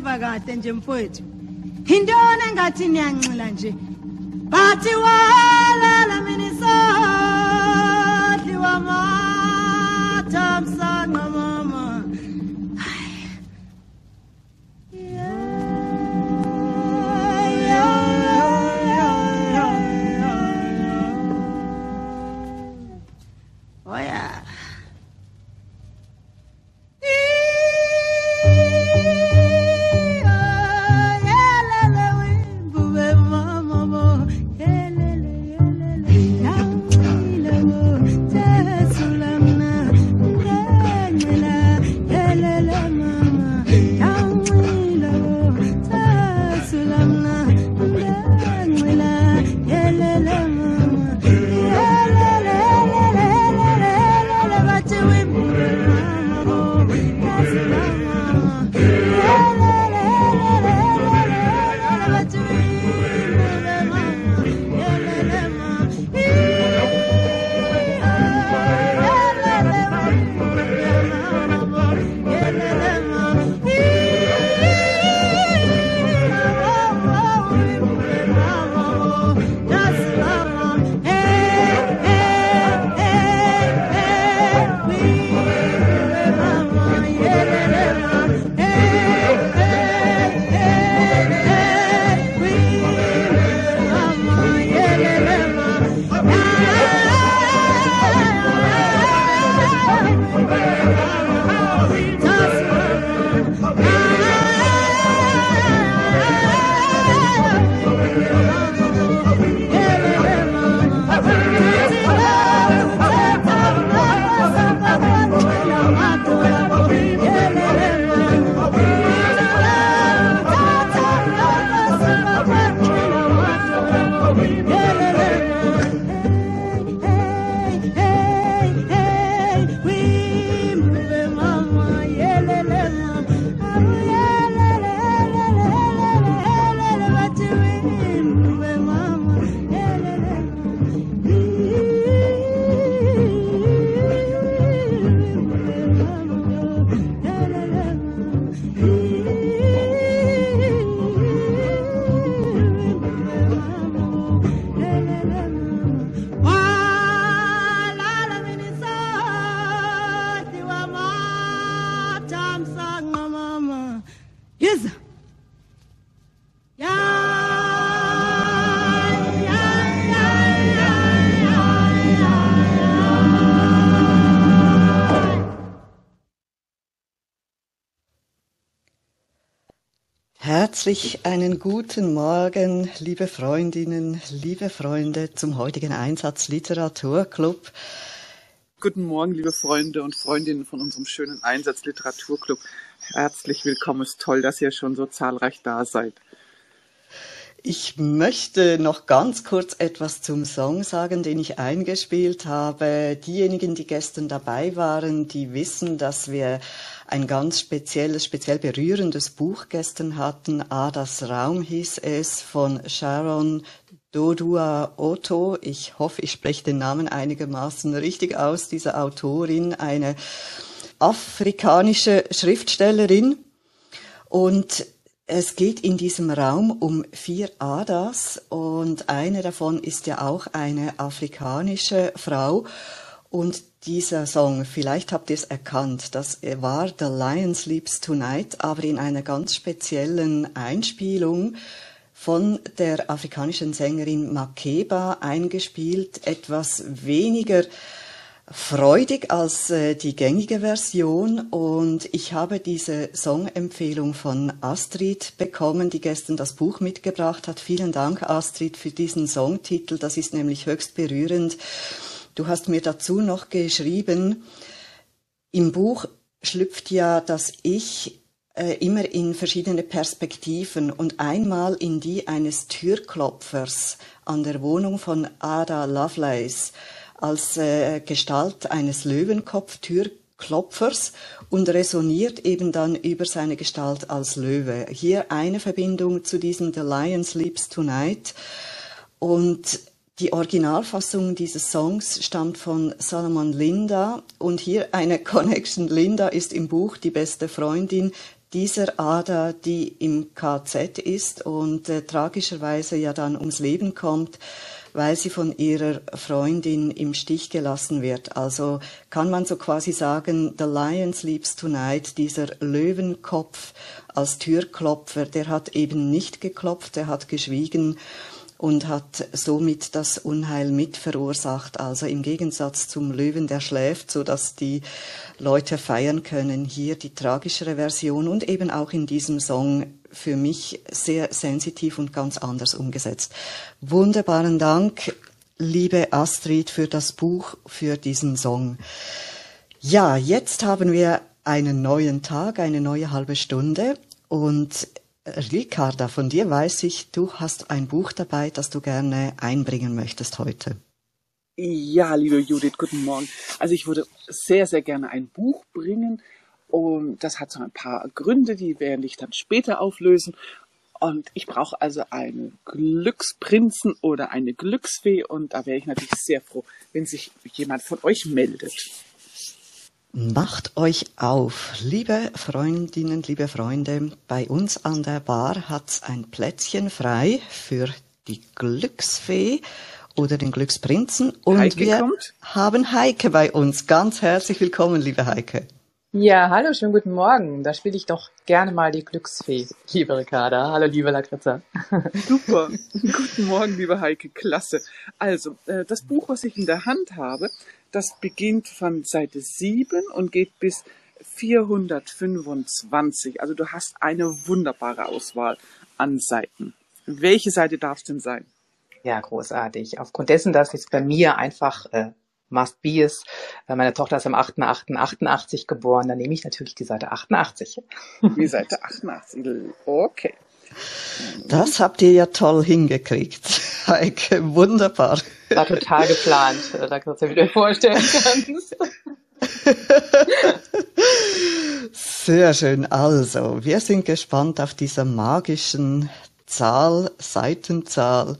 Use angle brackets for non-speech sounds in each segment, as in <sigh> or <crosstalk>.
ndiva kahle nje mfowethu. Yintoni engathi niyanxila nje. Bathi walala Herzlich einen guten Morgen, liebe Freundinnen, liebe Freunde, zum heutigen Einsatz Literaturclub. Guten Morgen, liebe Freunde und Freundinnen von unserem schönen Einsatz Literaturclub. Herzlich willkommen. Es ist toll, dass ihr schon so zahlreich da seid. Ich möchte noch ganz kurz etwas zum Song sagen, den ich eingespielt habe. Diejenigen, die gestern dabei waren, die wissen, dass wir ein ganz spezielles, speziell berührendes Buch gestern hatten. Adas Raum hieß es von Sharon Dodua Otto. Ich hoffe, ich spreche den Namen einigermaßen richtig aus. Diese Autorin, eine afrikanische Schriftstellerin. Und es geht in diesem Raum um vier Adas und eine davon ist ja auch eine afrikanische Frau. Und dieser Song, vielleicht habt ihr es erkannt, das war The Lion Sleeps Tonight, aber in einer ganz speziellen Einspielung von der afrikanischen Sängerin Makeba eingespielt, etwas weniger freudig als äh, die gängige Version und ich habe diese Songempfehlung von Astrid bekommen, die gestern das Buch mitgebracht hat. Vielen Dank, Astrid, für diesen Songtitel. Das ist nämlich höchst berührend. Du hast mir dazu noch geschrieben, im Buch schlüpft ja das Ich äh, immer in verschiedene Perspektiven und einmal in die eines Türklopfers an der Wohnung von Ada Lovelace als äh, Gestalt eines Löwenkopftürklopfers und resoniert eben dann über seine Gestalt als Löwe. Hier eine Verbindung zu diesem The Lion Sleeps Tonight und die Originalfassung dieses Songs stammt von Salomon Linda und hier eine <laughs> Connection. Linda ist im Buch die beste Freundin dieser Ada, die im KZ ist und äh, tragischerweise ja dann ums Leben kommt, weil sie von ihrer Freundin im Stich gelassen wird. Also kann man so quasi sagen, The Lion Sleeps Tonight, dieser Löwenkopf als Türklopfer, der hat eben nicht geklopft, er hat geschwiegen und hat somit das Unheil mit verursacht. Also im Gegensatz zum Löwen, der schläft, so dass die Leute feiern können. Hier die tragischere Version und eben auch in diesem Song für mich sehr sensitiv und ganz anders umgesetzt. Wunderbaren Dank, liebe Astrid, für das Buch, für diesen Song. Ja, jetzt haben wir einen neuen Tag, eine neue halbe Stunde und Ricarda, von dir weiß ich, du hast ein Buch dabei, das du gerne einbringen möchtest heute. Ja, liebe Judith, guten Morgen. Also ich würde sehr, sehr gerne ein Buch bringen und das hat so ein paar Gründe, die werde ich dann später auflösen. Und ich brauche also einen Glücksprinzen oder eine Glücksfee und da wäre ich natürlich sehr froh, wenn sich jemand von euch meldet. Macht euch auf, liebe Freundinnen, liebe Freunde, bei uns an der Bar hat's ein Plätzchen frei für die Glücksfee oder den Glücksprinzen und Heike wir kommt. haben Heike bei uns. Ganz herzlich willkommen, liebe Heike. Ja, hallo, schönen guten Morgen. Da spiele ich doch gerne mal die Glücksfee, liebe Ricarda. Hallo, liebe Lakritza. <laughs> Super. Guten Morgen, liebe Heike. Klasse. Also, äh, das Buch, was ich in der Hand habe, das beginnt von Seite 7 und geht bis 425. Also du hast eine wunderbare Auswahl an Seiten. Welche Seite darf es denn sein? Ja, großartig. Aufgrund dessen, dass es bei mir einfach äh, must be ist, meine Tochter ist am 8.8.88 geboren, dann nehme ich natürlich die Seite 88. Die Seite 88. Okay. Das habt ihr ja toll hingekriegt, <laughs> Heike. Wunderbar. War total geplant, äh, Lakritza, wie du dir vorstellen kannst. Sehr schön. Also, wir sind gespannt auf dieser magischen Zahl, Seitenzahl.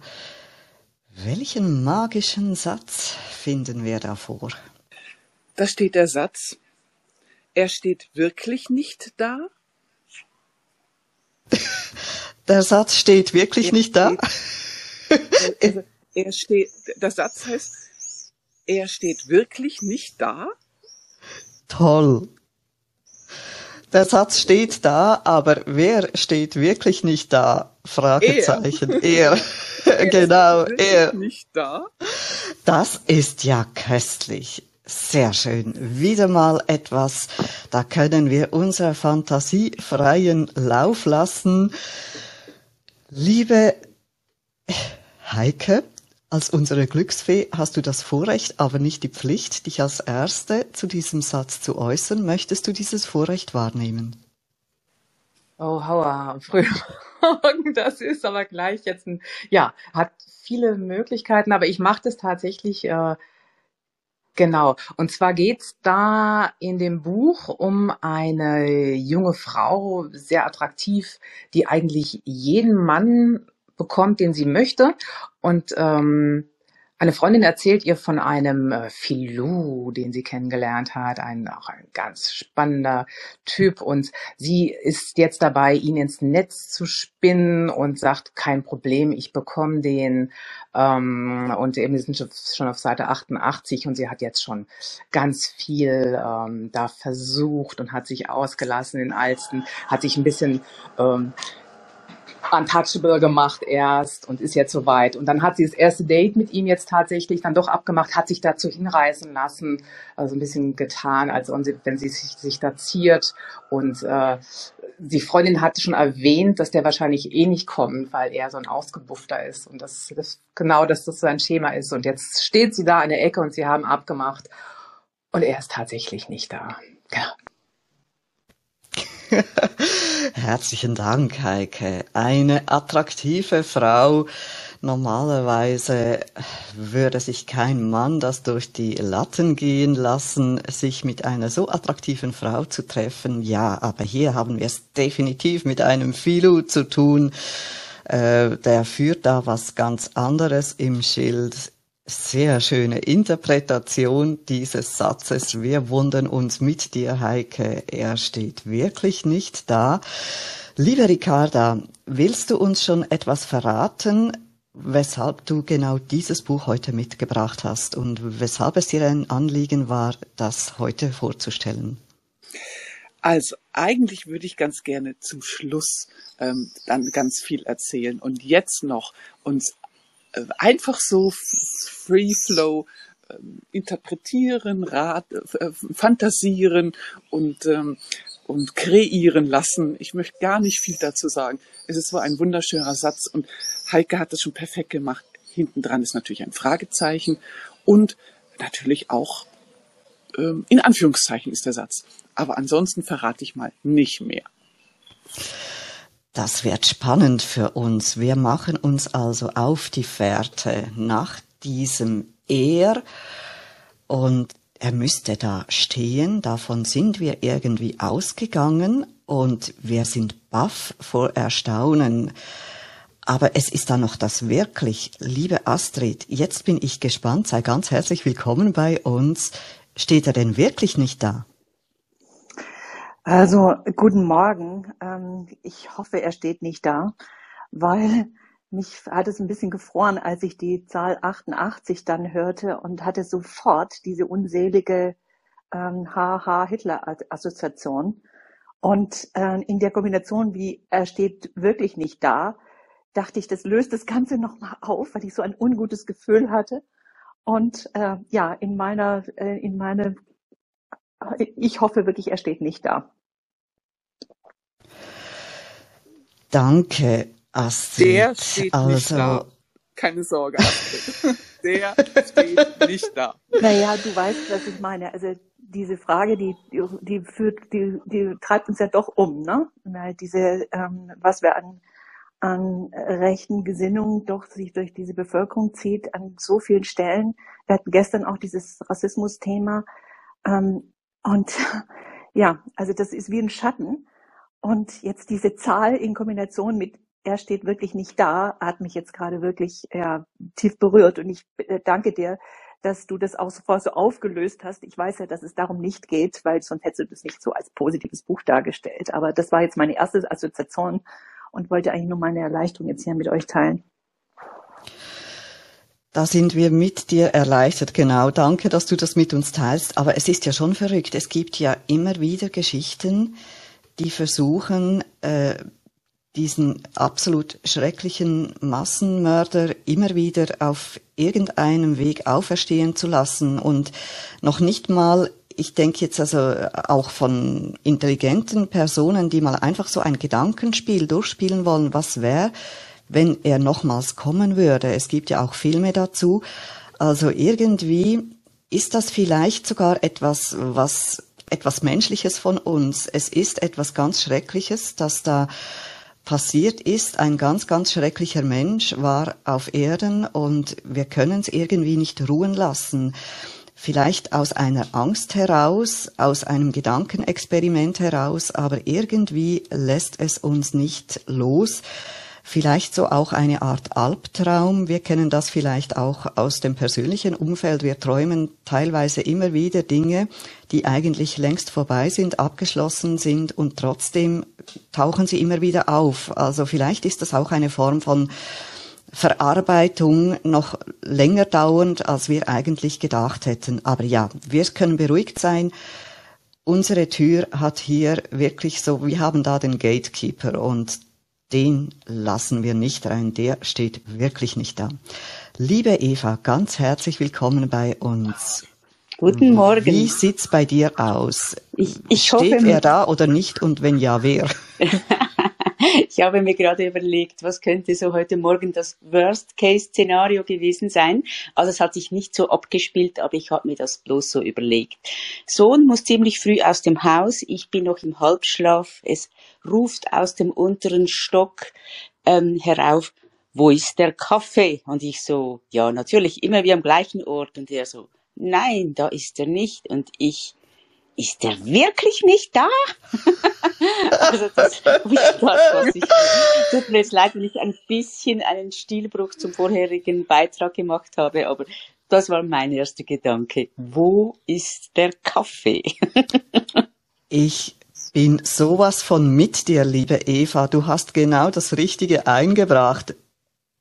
Welchen magischen Satz finden wir da vor? Da steht der Satz, er steht wirklich nicht da. Der Satz steht wirklich Er nicht da. <laughs> Also, er steht, der Satz heißt, er steht wirklich nicht da. Toll. Der Satz steht da, aber wer steht wirklich nicht da? Fragezeichen. Er. <laughs> <laughs> genau, Wirklich er. Nicht da. Das ist ja köstlich. Sehr schön. Wieder mal etwas, da können wir unserer Fantasie freien Lauf lassen. Liebe Heike, als unsere Glücksfee hast du das Vorrecht, aber nicht die Pflicht, dich als Erste zu diesem Satz zu äußern. Möchtest du dieses Vorrecht wahrnehmen? Oh, hauer, am frühen Morgen, <laughs> das ist aber gleich jetzt ein, ja, hat viele Möglichkeiten, aber ich mache das tatsächlich, äh, genau. Und zwar geht's da in dem Buch um eine junge Frau, sehr attraktiv, die eigentlich jeden Mann bekommt, den sie möchte. Und ähm, eine Freundin erzählt ihr von einem äh, Filou, den sie kennengelernt hat, ein auch ein ganz spannender Typ. Und sie ist jetzt dabei, ihn ins Netz zu spinnen und sagt, kein Problem, ich bekomme den. Ähm, und eben wir sind schon auf Seite 88 und sie hat jetzt schon ganz viel ähm, da versucht und hat sich ausgelassen in Alsten, hat sich ein bisschen ähm, untouchable gemacht erst und ist jetzt soweit. Und dann hat sie das erste Date mit ihm jetzt tatsächlich dann doch abgemacht, hat sich dazu hinreißen lassen, also ein bisschen getan, als wenn sie, sich, sich da ziert. Und äh, die Freundin hatte schon erwähnt, dass der wahrscheinlich eh nicht kommt, weil er so ein Ausgebuffter ist. Und das, das genau, dass das so ein Schema ist. Und jetzt steht sie da in der Ecke und sie haben abgemacht. Und er ist tatsächlich nicht da. Genau. <laughs> Herzlichen Dank, Heike. Eine attraktive Frau. Normalerweise würde sich kein Mann das durch die Latten gehen lassen, sich mit einer so attraktiven Frau zu treffen. Ja, aber hier haben wir es definitiv mit einem Filou zu tun. Äh, der führt da was ganz anderes im Schild. Sehr schöne Interpretation dieses Satzes. Wir wundern uns mit dir, Heike. Er steht wirklich nicht da. Liebe Ricarda, willst du uns schon etwas verraten, weshalb du genau dieses Buch heute mitgebracht hast und weshalb es dir ein Anliegen war, das heute vorzustellen? Also eigentlich würde ich ganz gerne zum Schluss ähm, dann ganz viel erzählen und jetzt noch uns einfach so Free Flow äh, interpretieren, rat, äh, fantasieren und ähm, und kreieren lassen. Ich möchte gar nicht viel dazu sagen. Es ist zwar ein wunderschöner Satz und Heike hat das schon perfekt gemacht. Hinten dran ist natürlich ein Fragezeichen und natürlich auch ähm, in Anführungszeichen ist der Satz. Aber ansonsten verrate ich mal nicht mehr. Das wird spannend für uns. Wir machen uns also auf die Fährte nach diesem Er und er müsste da stehen. Davon sind wir irgendwie ausgegangen und wir sind baff vor Erstaunen. Aber es ist da noch das wirklich. Liebe Astrid, jetzt bin ich gespannt. Sei ganz herzlich willkommen bei uns. Steht er denn wirklich nicht da? Also, guten Morgen. Ähm, ich hoffe, er steht nicht da, weil mich hat es ein bisschen gefroren, als ich die Zahl 88 dann hörte und hatte sofort diese unselige ähm, HH-Hitler-Assoziation. Und äh, in der Kombination, wie er steht wirklich nicht da, dachte ich, das löst das Ganze nochmal auf, weil ich so ein ungutes Gefühl hatte. Und äh, ja, in meiner, äh, in meine, ich hoffe wirklich, er steht nicht da. Danke, Astrid. Der steht also, nicht da. Keine Sorge, Astrid. <laughs> Der steht nicht da. Naja, du weißt, was ich meine. Also diese Frage, die, die, führt, die, die treibt uns ja doch um, ne? Weil diese, ähm, was wir an, an rechten Gesinnungen doch sich durch diese Bevölkerung zieht, an so vielen Stellen. Wir hatten gestern auch dieses Rassismus-Thema. Ähm, und <laughs> ja, also das ist wie ein Schatten. Und jetzt diese Zahl in Kombination mit er steht wirklich nicht da, hat mich jetzt gerade wirklich ja, tief berührt. Und ich äh, danke dir, dass du das auch sofort so aufgelöst hast. Ich weiß ja, dass es darum nicht geht, weil sonst hättest du das nicht so als positives Buch dargestellt. Aber das war jetzt meine erste Assoziation und wollte eigentlich nur meine Erleichterung jetzt hier mit euch teilen. Da sind wir mit dir erleichtert, genau. Danke, dass du das mit uns teilst. Aber es ist ja schon verrückt. Es gibt ja immer wieder Geschichten, die versuchen, äh, diesen absolut schrecklichen Massenmörder immer wieder auf irgendeinem Weg auferstehen zu lassen und noch nicht mal ich denke jetzt also auch von intelligenten Personen, die mal einfach so ein Gedankenspiel durchspielen wollen, was wäre, wenn er nochmals kommen würde. Es gibt ja auch Filme dazu. Also irgendwie ist das vielleicht sogar etwas, was etwas Menschliches von uns. Es ist etwas ganz Schreckliches, dass da passiert ist. Ein ganz, ganz schrecklicher Mensch war auf Erden und wir können es irgendwie nicht ruhen lassen. Vielleicht aus einer Angst heraus, aus einem Gedankenexperiment heraus, aber irgendwie lässt es uns nicht los vielleicht so auch eine Art Albtraum. Wir kennen das vielleicht auch aus dem persönlichen Umfeld. Wir träumen teilweise immer wieder Dinge, die eigentlich längst vorbei sind, abgeschlossen sind und trotzdem tauchen sie immer wieder auf. Also vielleicht ist das auch eine Form von Verarbeitung noch länger dauernd, als wir eigentlich gedacht hätten. Aber ja, wir können beruhigt sein. Unsere Tür hat hier wirklich so, wir haben da den Gatekeeper und den lassen wir nicht rein, der steht wirklich nicht da. Liebe Eva, ganz herzlich willkommen bei uns. Guten Morgen. Wie sieht's bei dir aus? Ich, ich Steht hoffe, er da oder nicht und wenn ja, wer? <laughs> ich habe mir gerade überlegt, was könnte so heute Morgen das Worst-Case-Szenario gewesen sein. Also es hat sich nicht so abgespielt, aber ich habe mir das bloß so überlegt. Sohn muss ziemlich früh aus dem Haus. Ich bin noch im Halbschlaf. Es ruft aus dem unteren Stock ähm, herauf, wo ist der Kaffee? Und ich so, ja, natürlich immer wie am gleichen Ort. Und er so, nein, da ist er nicht. Und ich, ist er wirklich nicht da? <laughs> also das ist das, was ich, tut mir jetzt leid, wenn ich ein bisschen einen Stilbruch zum vorherigen Beitrag gemacht habe, aber Das war mein erster Gedanke. Wo ist der Kaffee? <laughs> Ich bin sowas von mit dir, liebe Eva. Du hast genau das Richtige eingebracht.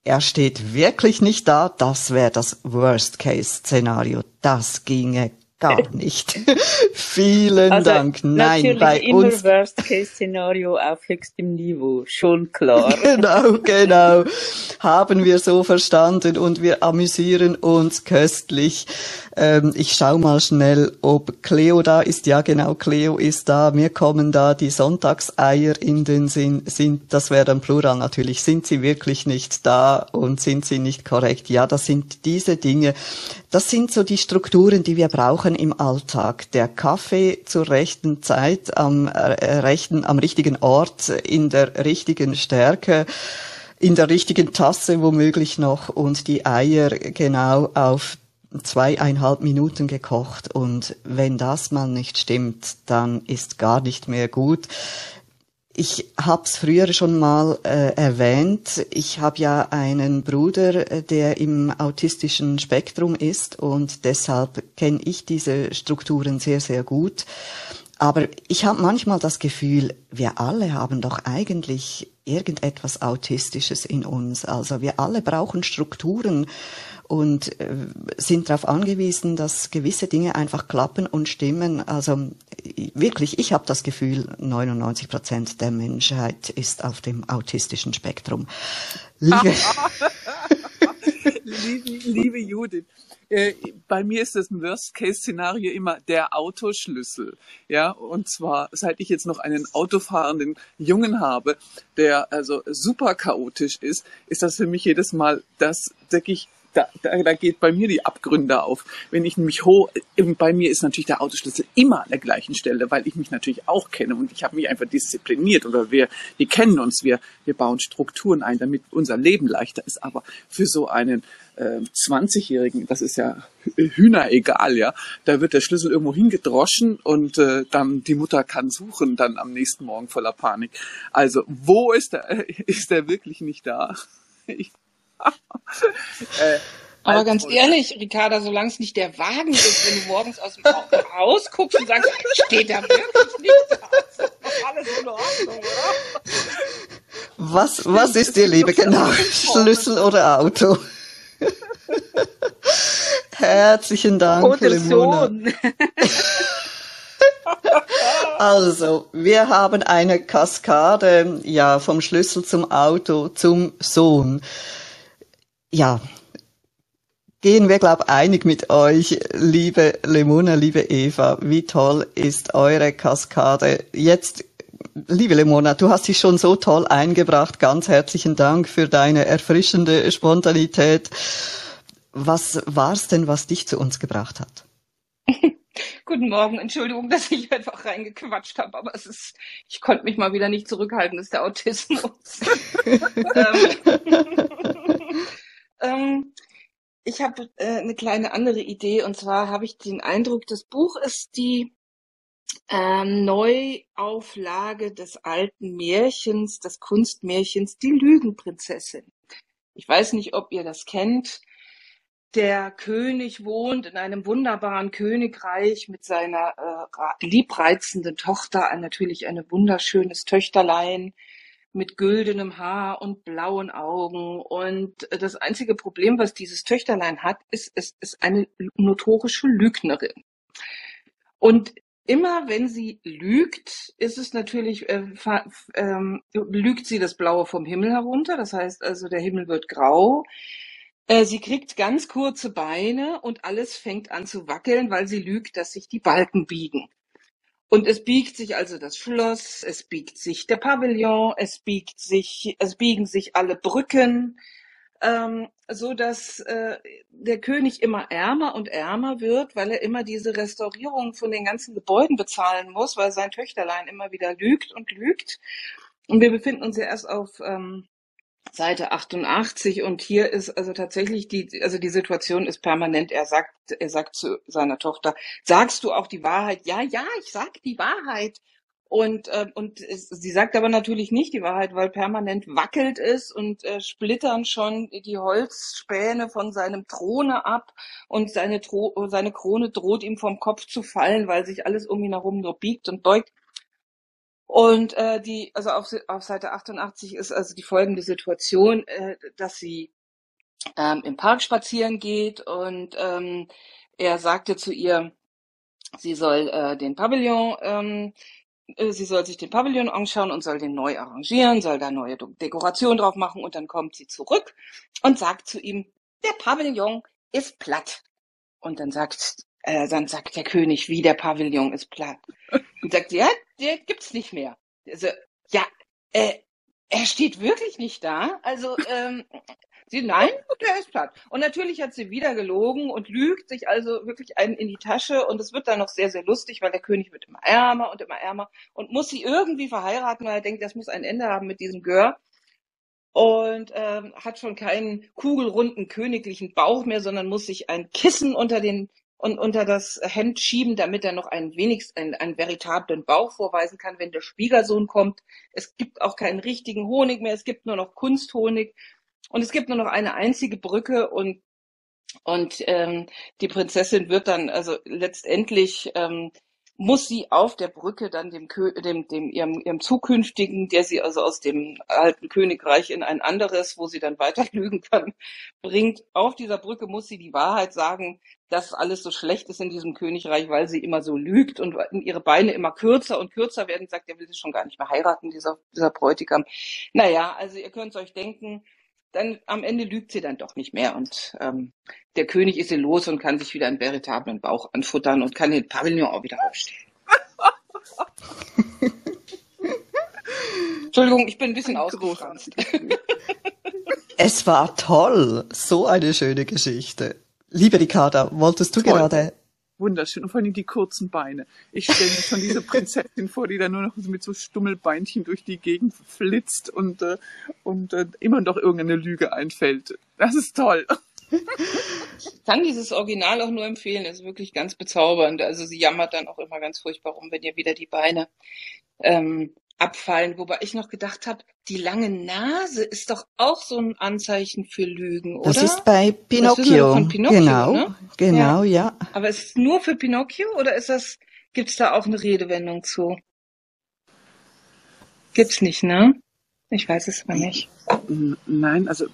Er steht wirklich nicht da. Das wäre das Worst-Case-Szenario. Das ginge gar <laughs> nicht. <laughs> Vielen Also Dank. Nein, natürlich bei immer uns Worst-Case-Szenario auf höchstem Niveau, schon klar. <laughs> Genau, genau. Haben wir so verstanden und wir amüsieren uns köstlich. Ähm, ich schau mal schnell, ob Cleo da ist. Ja, genau, Cleo ist da. Mir kommen da die Sonntagseier in den Sinn. Sind, das wäre dann Plural natürlich. Sind sie wirklich nicht da und sind sie nicht korrekt? Ja, das sind diese Dinge. Das sind so die Strukturen, die wir brauchen im Alltag. Der Kaffee zur rechten Zeit, am äh, rechten, am richtigen Ort, in der richtigen Stärke, in der richtigen Tasse womöglich noch und die Eier genau auf zweieinhalb Minuten gekocht. Und wenn das mal nicht stimmt, dann ist gar nicht mehr gut. Ich hab's früher schon mal äh, erwähnt. Ich habe ja einen Bruder, äh, der im autistischen Spektrum ist und deshalb kenne ich diese Strukturen sehr, sehr gut. Aber ich habe manchmal das Gefühl, wir alle haben doch eigentlich irgendetwas Autistisches in uns. Also wir alle brauchen Strukturen und äh, sind darauf angewiesen, dass gewisse Dinge einfach klappen und stimmen. Also äh, wirklich, ich habe das Gefühl, 99 Prozent der Menschheit ist auf dem autistischen Spektrum. Liebe, <laughs> liebe, liebe Judith, äh, bei mir ist das Worst-Case-Szenario immer der Autoschlüssel. Ja, und zwar, seit ich jetzt noch einen autofahrenden Jungen habe, der also super chaotisch ist, ist das für mich jedes Mal das, denke ich, da, da, da geht bei mir die Abgründe auf. Wenn ich nämlich hoch, bei mir ist natürlich der Autoschlüssel immer an der gleichen Stelle, weil ich mich natürlich auch kenne und ich habe mich einfach diszipliniert oder wir, wir kennen uns, wir, wir bauen Strukturen ein, damit unser Leben leichter ist. Aber für so einen äh, 20-Jährigen, das ist ja Hühner egal, ja, da wird der Schlüssel irgendwo hingedroschen und äh, dann die Mutter kann suchen, dann am nächsten Morgen voller Panik. Also wo ist der, <laughs> ist der wirklich nicht da? Ich, äh, aber ganz ehrlich, Ricarda, solange es nicht der Wagen ist, wenn du morgens aus dem Haus guckst und sagst, steht da wirklich nicht da, ist doch alles in Ordnung, oder? was, was ist dir lieber? Genau, Schlüssel oder Auto? <laughs> Herzlichen Dank, Oder Lemona. Sohn. Also, wir haben eine Kaskade, ja, vom Schlüssel zum Auto zum Sohn. Ja, gehen wir, glaube einig mit euch, liebe Lemona, liebe Eva. Wie toll ist eure Kaskade? Jetzt, liebe Lemona, du hast dich schon so toll eingebracht. Ganz herzlichen Dank für deine erfrischende Spontanität. Was war's denn, was dich zu uns gebracht hat? <laughs> Guten Morgen, Entschuldigung, dass ich einfach reingequatscht habe, aber es ist, ich konnte mich mal wieder nicht zurückhalten, das ist der Autismus. <laughs> <laughs> ähm, ich habe äh, eine kleine andere Idee und zwar habe ich den Eindruck, das Buch ist die ähm, Neuauflage des alten Märchens, des Kunstmärchens, die Lügenprinzessin. Ich weiß nicht, ob ihr das kennt. Der König wohnt in einem wunderbaren Königreich mit seiner äh, liebreizenden Tochter, natürlich ein wunderschönes Töchterlein mit güldenem Haar und blauen Augen. Und das einzige Problem, was dieses Töchterlein hat, ist, es ist eine notorische Lügnerin. Und immer wenn sie lügt, ist es natürlich, äh, ähm, lügt sie das Blaue vom Himmel herunter. Das heißt also, der Himmel wird grau. Äh, sie kriegt ganz kurze Beine und alles fängt an zu wackeln, weil sie lügt, dass sich die Balken biegen. Und es biegt sich also das Schloss, es biegt sich der Pavillon, es biegt sich, es biegen sich alle Brücken, ähm, so dass äh, der König immer ärmer und ärmer wird, weil er immer diese Restaurierung von den ganzen Gebäuden bezahlen muss, weil sein Töchterlein immer wieder lügt und lügt. Und wir befinden uns ja erst auf ähm, Seite 88 und hier ist also tatsächlich die, also die Situation ist permanent. Er sagt, er sagt zu seiner Tochter, sagst du auch die Wahrheit? Ja, ja, ich sag die Wahrheit. Und, äh, und es, sie sagt aber natürlich nicht die Wahrheit, weil permanent wackelt es und äh, splittern schon die Holzspäne von seinem Throne ab und seine, Tro seine Krone droht ihm vom Kopf zu fallen, weil sich alles um ihn herum nur biegt und beugt. Und äh, die, also auf, auf Seite 88 ist also die folgende Situation, äh, dass sie ähm, im Park spazieren geht und ähm, er sagte zu ihr, sie soll äh, den Pavillon ähm, äh, sie soll sich den Pavillon anschauen und soll den neu arrangieren, soll da neue Dekoration drauf machen und dann kommt sie zurück und sagt zu ihm, der Pavillon ist platt. Und dann sagt, äh, dann sagt der König, wie der Pavillon ist platt. Und sagt, ja, der gibt's nicht mehr. Also, ja, äh, er steht wirklich nicht da. Also, ähm, Sie, nein, der ist platt. Und natürlich hat sie wieder gelogen und lügt sich also wirklich einen in die Tasche und es wird dann noch sehr, sehr lustig, weil der König wird immer ärmer und immer ärmer und muss sie irgendwie verheiraten, weil er denkt, das muss ein Ende haben mit diesem Gör und ähm, hat schon keinen kugelrunden königlichen Bauch mehr, sondern muss sich ein Kissen unter den und unter das Hemd schieben, damit er noch einen wenigst einen, einen veritablen Bauch vorweisen kann, wenn der Schwiegersohn kommt. Es gibt auch keinen richtigen Honig mehr, es gibt nur noch Kunsthonig und es gibt nur noch eine einzige Brücke und und ähm, die Prinzessin wird dann also letztendlich ähm, muss sie auf der Brücke dann dem, dem, dem ihrem, ihrem zukünftigen, der sie also aus dem alten Königreich in ein anderes, wo sie dann weiter <laughs> lügen kann, bringt. Auf dieser Brücke muss sie die Wahrheit sagen, dass alles so schlecht ist in diesem Königreich, weil sie immer so lügt und ihre Beine immer kürzer und kürzer werden. Sagt, er will sie schon gar nicht mehr heiraten, dieser, dieser Bräutigam. Naja, also ihr könnt euch denken, dann am Ende lügt sie dann doch nicht mehr und ähm, der König ist sie los und kann sich wieder einen veritablen Bauch anfuttern und kann den Pavillon auch wieder aufstellen. <laughs> Entschuldigung, ich bin ein bisschen ausgefranst. Es war toll. So eine schöne Geschichte. Liebe Ricarda, wolltest du Toll. gerade Wunderschön. Und vor allem die kurzen Beine. Ich stelle mir schon diese <laughs> Prinzessin vor, die da nur noch mit so Stummelbeinchen durch die Gegend flitzt und, äh, und äh, immer noch irgendeine Lüge einfällt. Das ist toll. Ich kann dieses Original auch nur empfehlen. Es ist wirklich ganz bezaubernd. Also sie jammert dann auch immer ganz furchtbar rum, wenn ihr wieder die Beine ähm, abfallen. Wobei ich noch gedacht habe, die lange Nase ist doch auch so ein Anzeichen für Lügen, oder? Das ist bei Pinocchio. von Pinocchio, genau, ne? genau, ja. Aber ist es nur für Pinocchio oder ist das, gibt's da auch eine Redewendung zu? Gibt's nicht, ne? Ich weiß es aber nicht. Nein, also,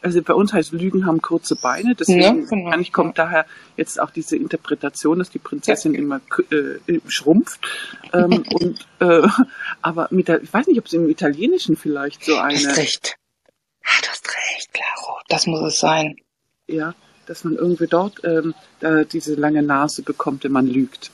also bei uns heißt Lügen haben kurze Beine, deswegen Ja, genau. wahrscheinlich kommt daher jetzt auch diese Interpretation, dass die Prinzessin immer k- äh, schrumpft. Ähm, <laughs> und, äh, aber mit der, ich weiß nicht, ob es im Italienischen vielleicht so Du hast eine, recht. Ah, du hast recht, Claro. Das muss es sein. ja, dass man irgendwie dort ähm, diese lange Nase bekommt, wenn man lügt.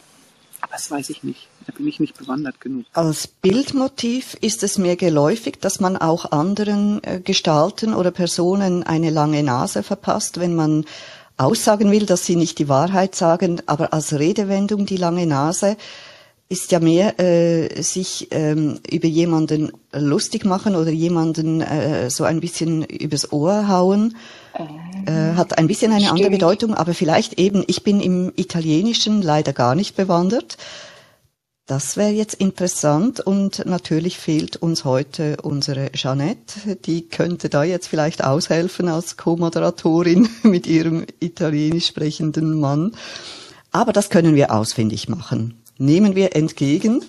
Aber das weiß ich nicht. Da bin ich nicht bewandert genug. Als Bildmotiv ist es mir geläufig, dass man auch anderen äh, Gestalten oder Personen eine lange Nase verpasst, wenn man aussagen will, dass sie nicht die Wahrheit sagen, aber als Redewendung die lange Nase ist ja mehr äh, sich ähm, über jemanden lustig machen oder jemanden äh, so ein bisschen übers Ohr hauen. Äh, hat ein bisschen eine andere Stimmt. Bedeutung, aber vielleicht eben, ich bin im Italienischen leider gar nicht bewandert. Das wäre jetzt interessant und natürlich fehlt uns heute unsere Jeanette. Die könnte da jetzt vielleicht aushelfen als Co-Moderatorin <laughs> mit ihrem italienisch sprechenden Mann. Aber das können wir ausfindig machen. Nehmen wir entgegen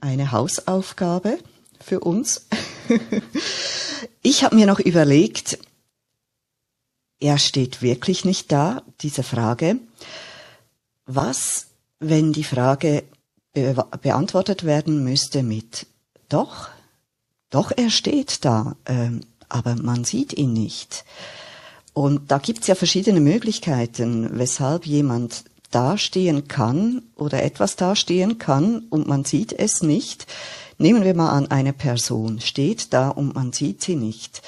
eine Hausaufgabe für uns. <laughs> ich habe mir noch überlegt, er steht wirklich nicht da, diese Frage. Was, wenn die Frage be beantwortet werden müsste mit doch, doch, er steht da, ähm, aber man sieht ihn nicht. Und da gibt's ja verschiedene Möglichkeiten, weshalb jemand dastehen kann oder etwas dastehen kann und man sieht es nicht. Nehmen wir mal an, eine Person steht da und man sieht sie nicht.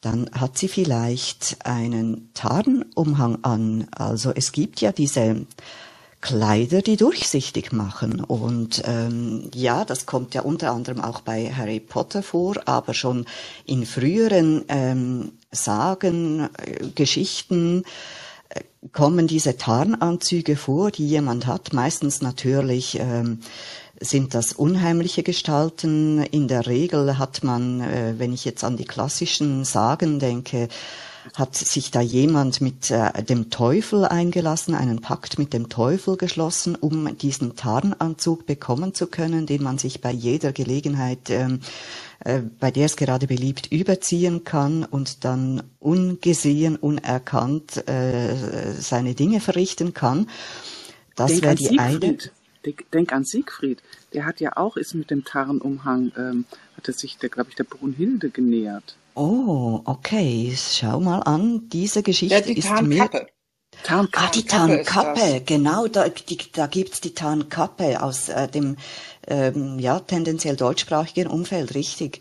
Dann hat sie vielleicht einen Tarnumhang an. Also es gibt ja diese Kleider, die durchsichtig machen. Und ähm, ja, das kommt ja unter anderem auch bei Harry Potter vor, aber schon in früheren ähm, Sagen, äh, Geschichten äh, kommen diese Tarnanzüge vor, die jemand hat. Meistens natürlich ähm, sind das unheimliche Gestalten. In der Regel hat man, äh, wenn ich jetzt an die klassischen Sagen denke, hat sich da jemand mit äh, dem Teufel eingelassen, einen Pakt mit dem Teufel geschlossen, um diesen Tarnanzug bekommen zu können, den man sich bei jeder Gelegenheit, ähm, äh, bei der es gerade beliebt, überziehen kann und dann ungesehen, unerkannt äh, seine Dinge verrichten kann. Das wäre die eine. Denk an Siegfried. Der hat ja auch, ist mit dem Tarnumhang, ähm, hat er sich, der, glaube ich, der Brunhilde genähert. Oh, okay. Schau mal an. Diese Geschichte ja, die ist mir. Tarnkappe. Ah, die Tarnkappe, genau, da, die, da gibt's die Tarnkappe aus äh, dem ähm, ja, tendenziell deutschsprachigen Umfeld, richtig.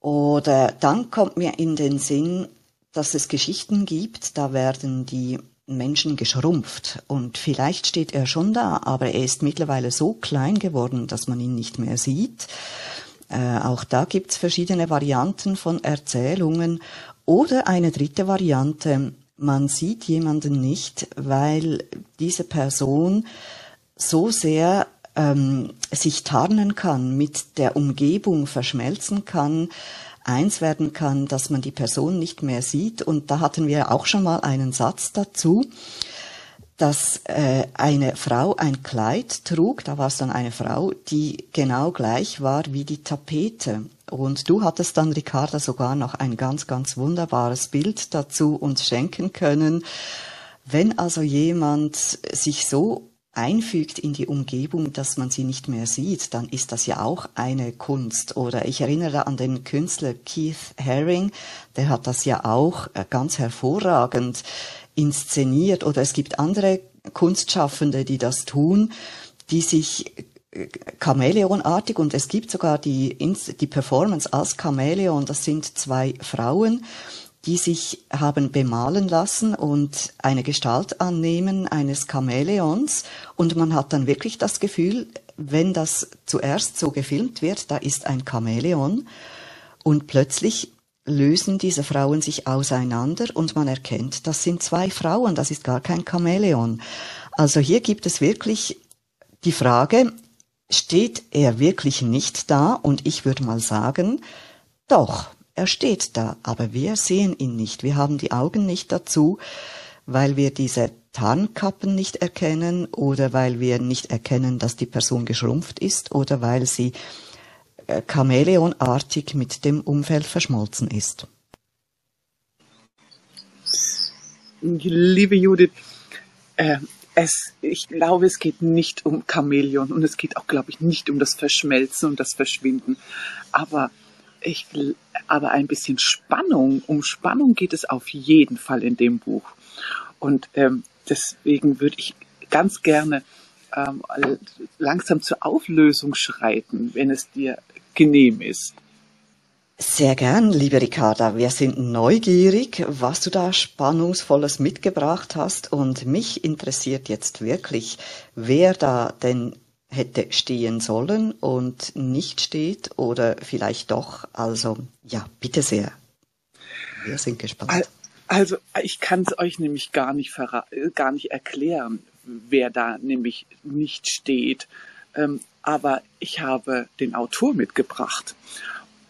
Oder dann kommt mir in den Sinn, dass es Geschichten gibt, da werden die Menschen geschrumpft und vielleicht steht er schon da, aber er ist mittlerweile so klein geworden, dass man ihn nicht mehr sieht. Äh, auch da gibt's verschiedene Varianten von Erzählungen. Oder eine dritte Variante, man sieht jemanden nicht, weil diese Person so sehr ähm, sich tarnen kann, mit der Umgebung verschmelzen kann, eins werden kann, dass man die Person nicht mehr sieht. Und da hatten wir auch schon mal einen Satz dazu dass äh, eine Frau ein Kleid trug, da war es dann eine Frau, die genau gleich war wie die Tapete. Und du hattest dann, Ricarda, sogar noch ein ganz, ganz wunderbares Bild dazu uns schenken können. Wenn also jemand sich so einfügt in die Umgebung, dass man sie nicht mehr sieht, dann ist das ja auch eine Kunst. Oder ich erinnere an den Künstler Keith Haring, der hat das ja auch äh, ganz hervorragend inszeniert oder es gibt andere Kunstschaffende, die das tun, die sich äh, Chamäleonartig und es gibt sogar die, die Performance als Chamäleon, das sind zwei Frauen, die sich haben bemalen lassen und eine Gestalt annehmen eines Chamäleons. Und man hat dann wirklich das Gefühl, wenn das zuerst so gefilmt wird, da ist ein Chamäleon. Und plötzlich lösen diese Frauen sich auseinander und man erkennt, das sind zwei Frauen, das ist gar kein Chamäleon. Also hier gibt es wirklich die Frage, steht er wirklich nicht da? Und ich würde mal sagen, doch, er steht da, aber wir sehen ihn nicht. Wir haben die Augen nicht dazu, weil wir diese Tarnkappen nicht erkennen oder weil wir nicht erkennen, dass die Person geschrumpft ist oder weil sie chamäleonartig mit dem Umfeld verschmolzen ist. Liebe Judith, äh, es, ich glaube, es geht nicht um Chamäleon und es geht auch, glaube ich, nicht um das Verschmelzen und das Verschwinden. Aber ich, aber ein bisschen Spannung, um Spannung geht es auf jeden Fall in dem Buch. Und ähm, deswegen würde ich ganz gerne ähm, langsam zur Auflösung schreiten, wenn es dir genehm ist. Sehr gern, liebe Ricarda. Wir sind neugierig, was du da Spannungsvolles mitgebracht hast. Und mich interessiert jetzt wirklich, wer da denn hätte stehen sollen und nicht steht oder vielleicht doch. Also ja, bitte sehr. Wir sind gespannt. Also ich kann es euch nämlich gar nicht, gar nicht erklären, wer da nämlich nicht steht. Ähm, aber ich habe den Autor mitgebracht.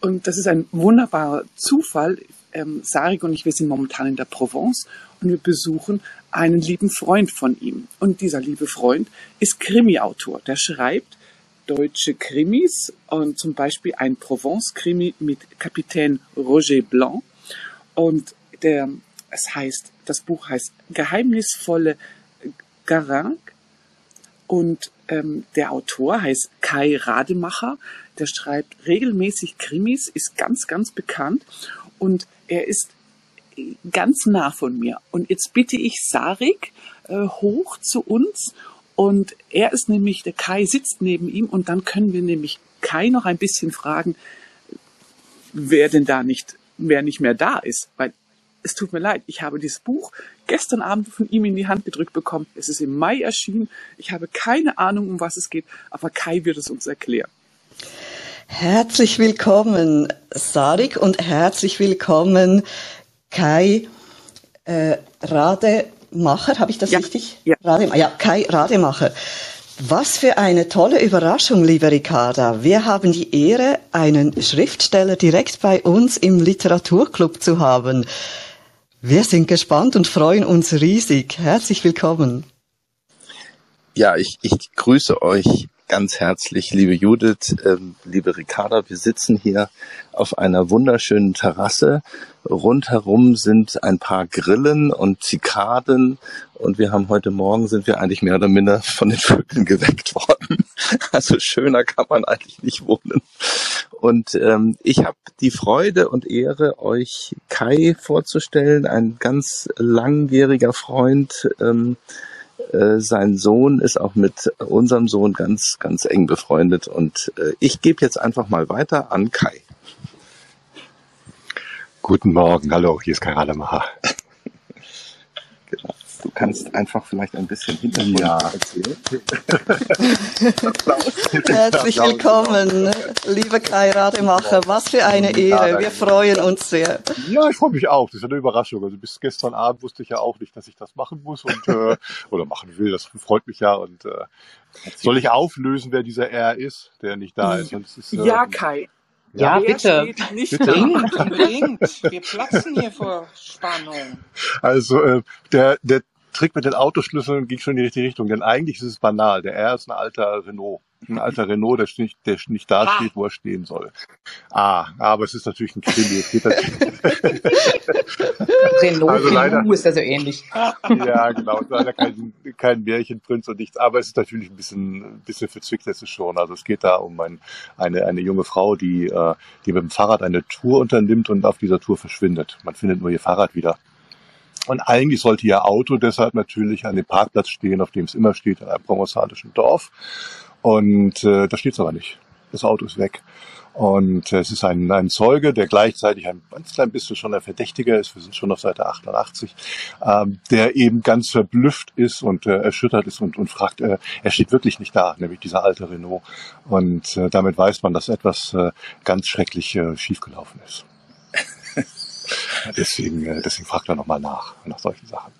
Und das ist ein wunderbarer Zufall. Ähm, Sarik und ich, wir sind momentan in der Provence und wir besuchen einen lieben Freund von ihm. Und dieser liebe Freund ist Krimi-Autor. Der schreibt deutsche Krimis und zum Beispiel ein Provence-Krimi mit Kapitän Roger Blanc. Und der, es heißt, das Buch heißt Geheimnisvolle Garank und ähm, der Autor heißt Kai Rademacher. Der schreibt regelmäßig Krimis, ist ganz, ganz bekannt. Und er ist ganz nah von mir. Und jetzt bitte ich Sarik äh, hoch zu uns. Und er ist nämlich, der Kai sitzt neben ihm. Und dann können wir nämlich Kai noch ein bisschen fragen, wer denn da nicht, wer nicht mehr da ist, weil es tut mir leid, ich habe dieses Buch gestern Abend von ihm in die Hand gedrückt bekommen. Es ist im Mai erschienen. Ich habe keine Ahnung, um was es geht, aber Kai wird es uns erklären. Herzlich willkommen, Sarik, und herzlich willkommen, Kai äh, Rade Rademacher, habe ich das Ja, richtig? ja. Radem ja, Kai Rademacher. Was für eine tolle Überraschung, liebe Ricarda. Wir haben die Ehre, einen Schriftsteller direkt bei uns im Literaturclub zu haben. Wir sind gespannt und freuen uns riesig. Herzlich willkommen. Ja, ich, ich grüße euch ganz herzlich, liebe Judith, ähm, liebe Ricarda. Wir sitzen hier auf einer wunderschönen Terrasse. Rundherum sind ein paar Grillen und Zikaden und wir haben heute Morgen sind wir eigentlich mehr oder minder von den Vögeln geweckt worden. <laughs> Also schöner kann man eigentlich nicht wohnen. Und ähm, ich habe die Freude und Ehre, euch Kai vorzustellen, ein ganz langjähriger Freund. Ähm, äh, sein Sohn ist auch mit unserem Sohn ganz, ganz eng befreundet. Und äh, ich gebe jetzt einfach mal weiter an Kai. Guten Morgen, hallo, hier ist Kai Rademacher. Du kannst einfach vielleicht ein bisschen Hintergrund Ja. erzählen. <laughs> Herzlich willkommen, liebe Kai Rademacher. Was für eine Ehre. Wir freuen uns sehr. Ja, ich freue mich auch. Das ist eine Überraschung. Also bis gestern Abend wusste ich ja auch nicht, dass ich das machen muss und äh, <laughs> oder machen will. Das freut mich ja. Und äh, soll ich auflösen, wer dieser R ist, der nicht da ist? Ist äh, Ja, Kai. Ja, Wer bitte. nicht Bitte. da? Unbedingt. Wir platzen hier vor Spannung. Also äh, der der Trick mit den Autoschlüsseln ging schon in die richtige Richtung, denn eigentlich ist es banal. Der R ist ein alter Renault. Ein alter Renault, der nicht, der nicht da Ah. steht, wo er stehen soll. Ah, aber es ist natürlich ein Krimi. <laughs> Renault, Also leider- Renault ist ja so ähnlich. Ja, genau. Es ist leider kein, kein Märchenprinz und nichts, aber es ist natürlich ein bisschen, ein bisschen verzwickt ist es schon. Also es geht da um ein, eine, eine junge Frau, die, äh, die mit dem Fahrrad eine Tour unternimmt und auf dieser Tour verschwindet. Man findet nur ihr Fahrrad wieder. Und eigentlich sollte ihr Auto deshalb natürlich an dem Parkplatz stehen, auf dem es immer steht, in einem provenzalischen Dorf. Und äh, da steht es aber nicht. Das Auto ist weg. Und äh, es ist ein, ein Zeuge, der gleichzeitig ein ganz klein bisschen schon ein Verdächtiger ist, wir sind schon auf Seite 88, ähm, der eben ganz verblüfft ist und äh, erschüttert ist und, und fragt, äh, er steht wirklich nicht da, nämlich dieser alte Renault. Und äh, damit weiß man, dass etwas äh, ganz schrecklich äh, schiefgelaufen ist. <laughs> deswegen, äh, deswegen fragt er nochmal nach, nach solchen Sachen.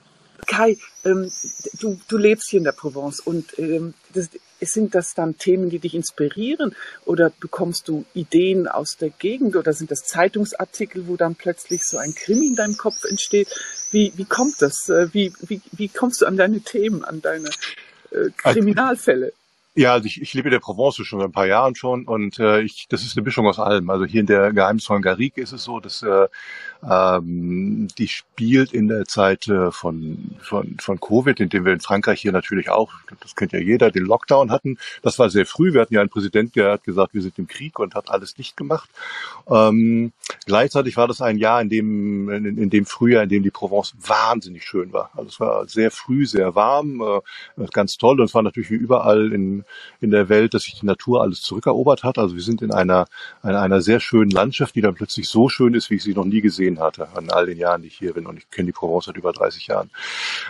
Kai, ähm, du, du lebst hier in der Provence und ähm, das, sind das dann Themen, die dich inspirieren oder bekommst du Ideen aus der Gegend oder sind das Zeitungsartikel, wo dann plötzlich so ein Krimi in deinem Kopf entsteht? Wie, wie kommt das? Äh, Wie, wie, wie kommst du an deine Themen, an deine äh, Kriminalfälle? Ja, also ich, ich lebe in der Provence schon seit ein paar Jahren schon und äh, ich, das ist eine Mischung aus allem. Also hier in der Geheimnisvollen Garrigue ist es so, dass äh, ähm, die spielt in der Zeit äh, von, von, von Covid, in dem wir in Frankreich hier natürlich auch, das kennt ja jeder, den Lockdown hatten. Das war sehr früh. Wir hatten ja einen Präsidenten, der hat gesagt, wir sind im Krieg und hat alles dicht gemacht. Ähm, gleichzeitig war das ein Jahr, in dem, in, in dem Frühjahr, in dem die Provence wahnsinnig schön war. Also es war sehr früh, sehr warm, äh, ganz toll und es war natürlich wie überall in, in der Welt, dass sich die Natur alles zurückerobert hat. Also wir sind in einer, einer, einer sehr schönen Landschaft, die dann plötzlich so schön ist, wie ich sie noch nie gesehen hatte, an all den Jahren, die ich hier bin. Und ich kenne die Provence seit über 30 Jahren.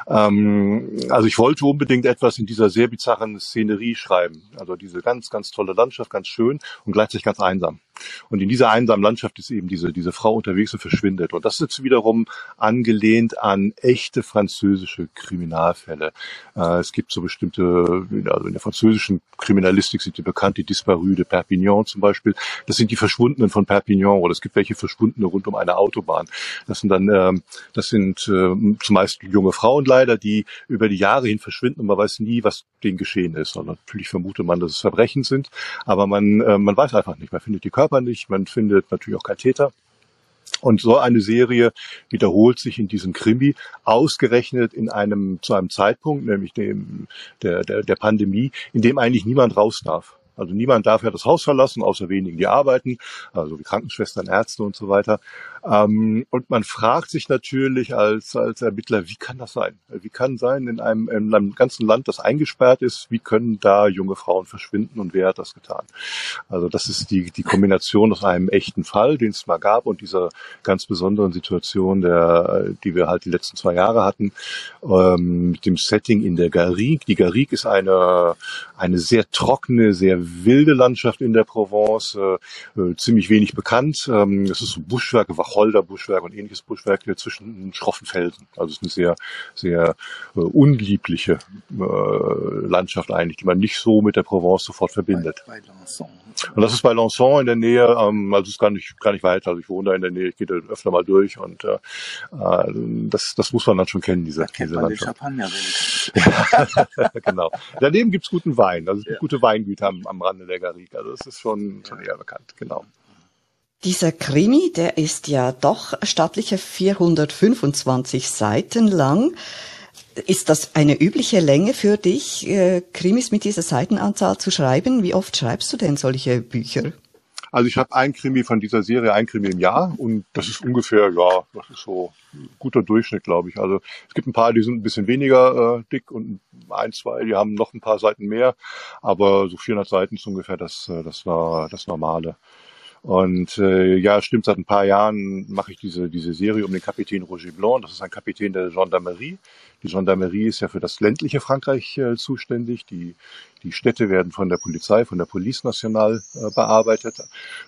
Ähm, also ich wollte unbedingt etwas in dieser sehr bizarren Szenerie schreiben. Also diese ganz, ganz tolle Landschaft, ganz schön und gleichzeitig ganz einsam. Und in dieser einsamen Landschaft ist eben diese, diese Frau unterwegs und verschwindet. Und das ist wiederum angelehnt an echte französische Kriminalfälle. Äh, es gibt so bestimmte, also in der französischen Kriminalistik sind die bekannt, die Disparus de Perpignan zum Beispiel. Das sind die Verschwundenen von Perpignan oder es gibt welche Verschwundene rund um eine Autobahn. Das sind dann, ähm, das sind äh, zumeist junge Frauen leider, die über die Jahre hin verschwinden und man weiß nie, was denen geschehen ist. Und natürlich vermutet man, dass es Verbrechen sind, aber man, äh, man weiß einfach nicht. Man findet die Körper nicht, man findet natürlich auch Täter. Und so eine Serie wiederholt sich in diesem Krimi, ausgerechnet in einem, zu einem Zeitpunkt, nämlich dem, der, der, der Pandemie, in dem eigentlich niemand raus darf. Also niemand darf ja das Haus verlassen, außer wenigen, die arbeiten, also wie Krankenschwestern, Ärzte und so weiter. Ähm, und man fragt sich natürlich als, als Ermittler, wie kann das sein? Wie kann sein in einem, in einem ganzen Land, das eingesperrt ist, wie können da junge Frauen verschwinden und wer hat das getan? Also das ist die, die Kombination aus einem echten Fall, den es mal gab, und dieser ganz besonderen Situation, der, die wir halt die letzten zwei Jahre hatten, ähm, mit dem Setting in der Garrigue. Die Garrigue ist eine, eine sehr trockene, sehr wilde Landschaft in der Provence, äh, äh, ziemlich wenig bekannt. Ähm, es ist so Buschwerke, Wacholder-Buschwerk und ähnliches Buschwerk hier zwischen schroffen Felsen. Also es ist eine sehr, sehr äh, unliebliche äh, Landschaft eigentlich, die man nicht so mit der Provence sofort verbindet. Bei Lançon. Und das ist bei Lançon in der Nähe, ähm, also es ist gar nicht, gar nicht weit, also ich wohne da in der Nähe, ich gehe da öfter mal durch und äh, äh, das, das muss man dann schon kennen, diese, Da kennt diese man den. Champagner <laughs> <laughs> genau. Daneben gibt's guten Wein, also es gibt Ja. gute Weingüter am, am Rande der Garrigue, also das ist schon, schon eher bekannt, genau. Dieser Krimi, der ist ja doch stattliche 425 Seiten lang. Ist das eine übliche Länge für dich, äh, Krimis mit dieser Seitenanzahl zu schreiben? Wie oft schreibst du denn solche Bücher? Also ich habe ein Krimi von dieser Serie, ein Krimi im Jahr und das ist ungefähr, ja, das ist so ein guter Durchschnitt, glaube ich. Also es gibt ein paar, die sind ein bisschen weniger äh, dick und ein, zwei, die haben noch ein paar Seiten mehr, aber so 400 Seiten ist ungefähr das, äh, das, war das Normale. Und äh, ja, stimmt, seit ein paar Jahren mache ich diese, diese Serie um den Kapitän Roger Blanc. Das ist ein Kapitän der Gendarmerie. Die Gendarmerie ist ja für das ländliche Frankreich äh, zuständig. Die, die Städte werden von der Polizei, von der Police Nationale äh, bearbeitet.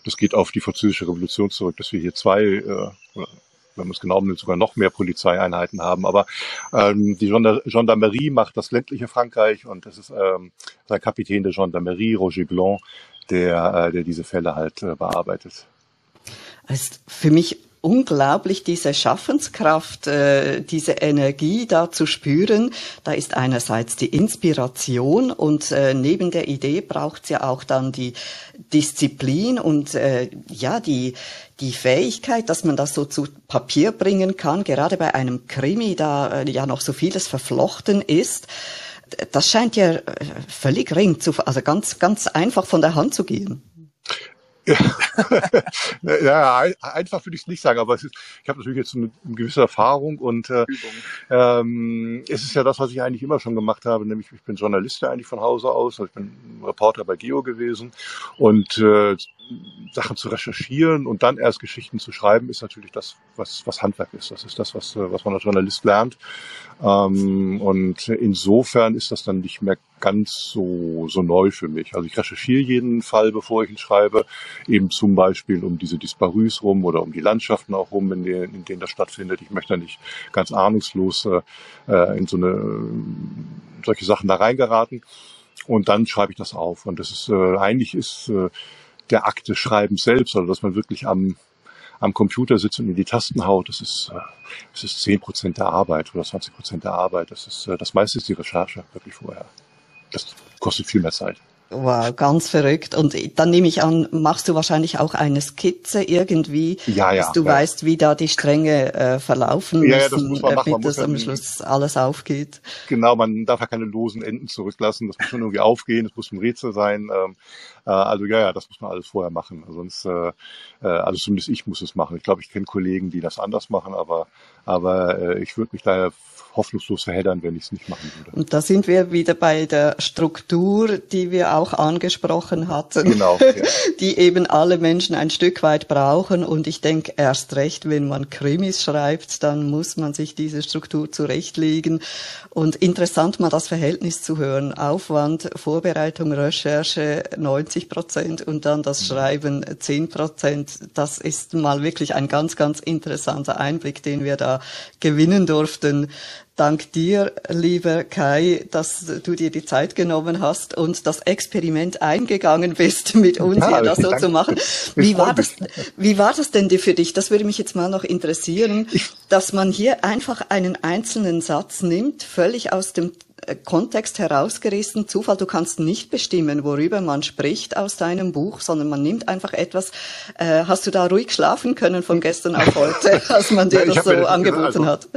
Das geht auf die französische Revolution zurück, dass wir hier zwei, äh, wenn man es genau nimmt, sogar noch mehr Polizeieinheiten haben. Aber ähm, die Gendar Gendarmerie macht das ländliche Frankreich und das ist ähm, sein Kapitän der Gendarmerie, Roger Blanc, der, äh, der diese Fälle halt äh, bearbeitet. Es ist für mich unglaublich, diese Schaffenskraft, äh, diese Energie da zu spüren. Da ist einerseits die Inspiration und neben der Idee braucht es ja auch dann die Disziplin und ja, die, die Fähigkeit, dass man das so zu Papier bringen kann, gerade bei einem Krimi, da ja noch so vieles verflochten ist. Das scheint ja äh, völlig ring zu, also ganz, ganz einfach von der Hand zu gehen. ja, <laughs> ein- einfach würde ich es nicht sagen, aber es ist, ich habe natürlich jetzt eine, eine gewisse Erfahrung und äh, ähm, es ist ja das, was ich eigentlich immer schon gemacht habe, nämlich ich bin Journalist ja eigentlich von Hause aus, also ich bin Reporter bei Geo gewesen und äh, Sachen zu recherchieren und dann erst Geschichten zu schreiben, ist natürlich das, was, was Handwerk ist. Das ist das, was, äh, was man als Journalist lernt. Ähm, und insofern ist das dann nicht mehr ganz so, so neu für mich. Also ich recherchiere jeden Fall, bevor ich ihn schreibe, eben zum Beispiel um diese Disparus rum oder um die Landschaften auch rum, in denen, in denen das stattfindet. Ich möchte da nicht ganz ahnungslos äh, in so eine, solche Sachen da reingeraten. Und dann schreibe ich das auf. Und das ist, äh, eigentlich ist äh, der Akt des Schreibens selbst, also dass man wirklich am, am Computer sitzt und in die Tasten haut, das ist, äh, das ist 10 Prozent der Arbeit oder 20 Prozent der Arbeit. Das ist, äh, das meiste ist die Recherche wirklich vorher. Das kostet viel mehr Zeit. Wow, ganz verrückt. Und dann nehme ich an, machst du wahrscheinlich auch eine Skizze irgendwie, Ja, ja, dass du ja. weißt, wie da die Stränge äh, verlaufen Ja, ja, das müssen, muss man machen. Damit das am ja- Schluss alles aufgeht. Genau, man darf ja keine losen Enden zurücklassen. Das muss schon irgendwie aufgehen. Es muss ein Rätsel sein. Ähm, äh, also ja, ja, das muss man alles vorher machen. Sonst, äh, äh, also zumindest ich muss es machen. Ich glaube, ich kenne Kollegen, die das anders machen, aber aber äh, ich würde mich da hoffnungslos verheddern, wenn ich es nicht machen würde. Und da sind wir wieder bei der Struktur, die wir auch angesprochen hatten, Genau, ja. <laughs> die eben alle Menschen ein Stück weit brauchen. Und ich denke, erst recht, wenn man Krimis schreibt, dann muss man sich diese Struktur zurechtlegen. Und interessant mal das Verhältnis zu hören. Aufwand, Vorbereitung, Recherche 90 Prozent und dann das Schreiben 10 Prozent. Das ist mal wirklich ein ganz, ganz interessanter Einblick, den wir da gewinnen durften. Dank dir, lieber Kai, dass du dir die Zeit genommen hast und das Experiment eingegangen bist, <laughs> mit uns Ja, hier das so zu machen. Wie war das, wie war das denn für dich? Das würde mich jetzt mal noch interessieren, dass man hier einfach einen einzelnen Satz nimmt, völlig aus dem Kontext herausgerissen, Zufall, du kannst nicht bestimmen, worüber man spricht aus deinem Buch, sondern man nimmt einfach etwas. Äh, hast du da ruhig schlafen können von gestern auf heute, <laughs> als man dir das so mir angeboten also, hat?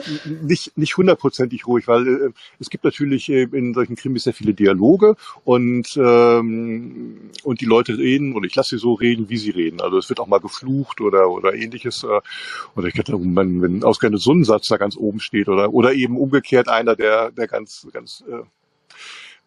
Nicht, nicht hundertprozentig ruhig, weil äh, es gibt natürlich äh, in solchen Krimis sehr viele Dialoge und, ähm, und die Leute reden oder ich lasse sie so reden, wie sie reden. Also es wird auch mal geflucht oder, oder ähnliches. Äh, oder ich oh Mann, wenn ausgerechnet so ein Satz da ganz oben steht oder, oder eben umgekehrt einer, der, der ganz, ganz äh,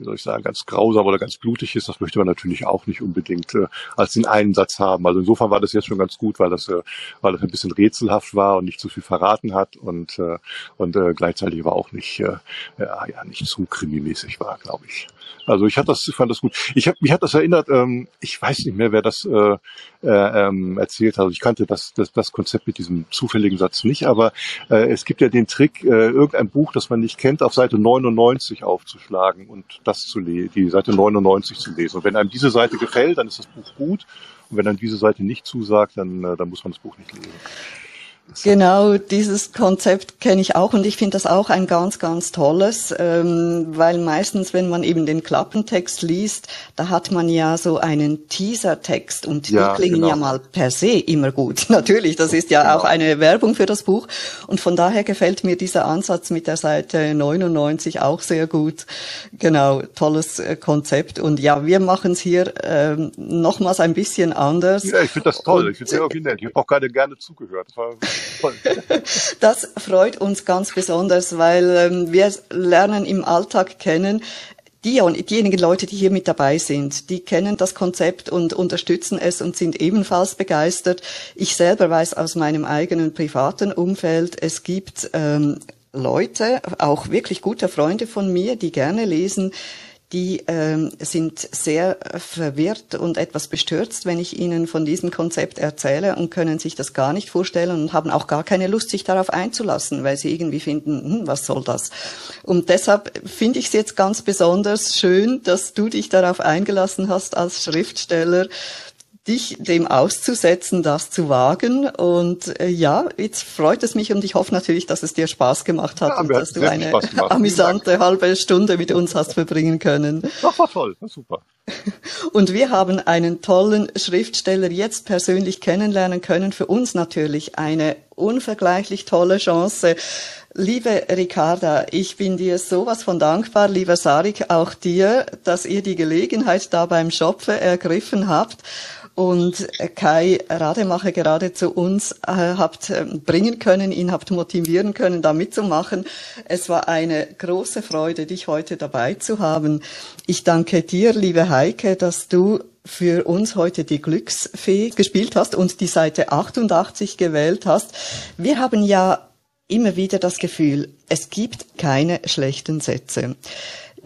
wie soll ich sagen, ganz grausam oder ganz blutig ist, das möchte man natürlich auch nicht unbedingt äh, als den einen Satz haben. Also insofern war das jetzt schon ganz gut, weil das, äh, weil das ein bisschen rätselhaft war und nicht zu viel verraten hat und, äh, und äh, gleichzeitig aber auch nicht, äh, ja, ja, nicht zu krimimäßig war, glaube ich. Also ich hatte das, fand das gut. Ich hab, mich hat das erinnert, ähm, ich weiß nicht mehr, wer das äh, äh, ähm, erzählt hat. Also ich kannte das, das, das Konzept mit diesem zufälligen Satz nicht, aber äh, es gibt ja den Trick, äh, irgendein Buch, das man nicht kennt, auf Seite 99 aufzuschlagen und das zu die Seite 99 zu lesen. Und wenn einem diese Seite gefällt, dann ist das Buch gut. Und wenn einem diese Seite nicht zusagt, dann, äh, dann muss man das Buch nicht lesen. Genau, dieses Konzept kenne ich auch und ich finde das auch ein ganz, ganz tolles, ähm, weil meistens, wenn man eben den Klappentext liest, da hat man ja so einen Teasertext und Ja, die klingen genau. ja mal per se immer gut. <laughs> Natürlich, das ist ja auch Genau. eine Werbung für das Buch und von daher gefällt mir dieser Ansatz mit der Seite 99 auch sehr gut. Genau, tolles äh, Konzept und ja, wir machen es hier ähm, nochmals ein bisschen anders. Ja, ich finde das toll. Und, Ich finde es sehr originell. Ich habe auch gerade gerne zugehört. <laughs> Das freut uns ganz besonders, weil ähm, wir lernen im Alltag kennen, die, diejenigen Leute, die hier mit dabei sind, die kennen das Konzept und unterstützen es und sind ebenfalls begeistert. Ich selber weiß aus meinem eigenen privaten Umfeld, es gibt ähm, Leute, auch wirklich gute Freunde von mir, die gerne lesen, die ähm, sind sehr verwirrt und etwas bestürzt, wenn ich ihnen von diesem Konzept erzähle und können sich das gar nicht vorstellen und haben auch gar keine Lust, sich darauf einzulassen, weil sie irgendwie finden, hm, was soll das? Und deshalb finde ich es jetzt ganz besonders schön, dass du dich darauf eingelassen hast als Schriftsteller, dich dem auszusetzen, das zu wagen. Und äh, ja, jetzt freut es mich und ich hoffe natürlich, dass es dir Spaß gemacht hat Ja, und dass du eine amüsante halbe Stunde mit uns hast verbringen können. Ach, war toll. War super. <laughs> Und wir haben einen tollen Schriftsteller jetzt persönlich kennenlernen können. Für uns natürlich eine unvergleichlich tolle Chance. Liebe Ricarda, ich bin dir sowas von dankbar, lieber Sarik, auch dir, dass ihr die Gelegenheit da beim Schopfe ergriffen habt und Kai Rademacher gerade zu uns äh, habt äh, bringen können, ihn habt motivieren können, da mitzumachen. Es war eine große Freude, dich heute dabei zu haben. Ich danke dir, liebe Heike, dass du für uns heute die Glücksfee gespielt hast und die Seite 88 gewählt hast. Wir haben ja immer wieder das Gefühl, es gibt keine schlechten Sätze.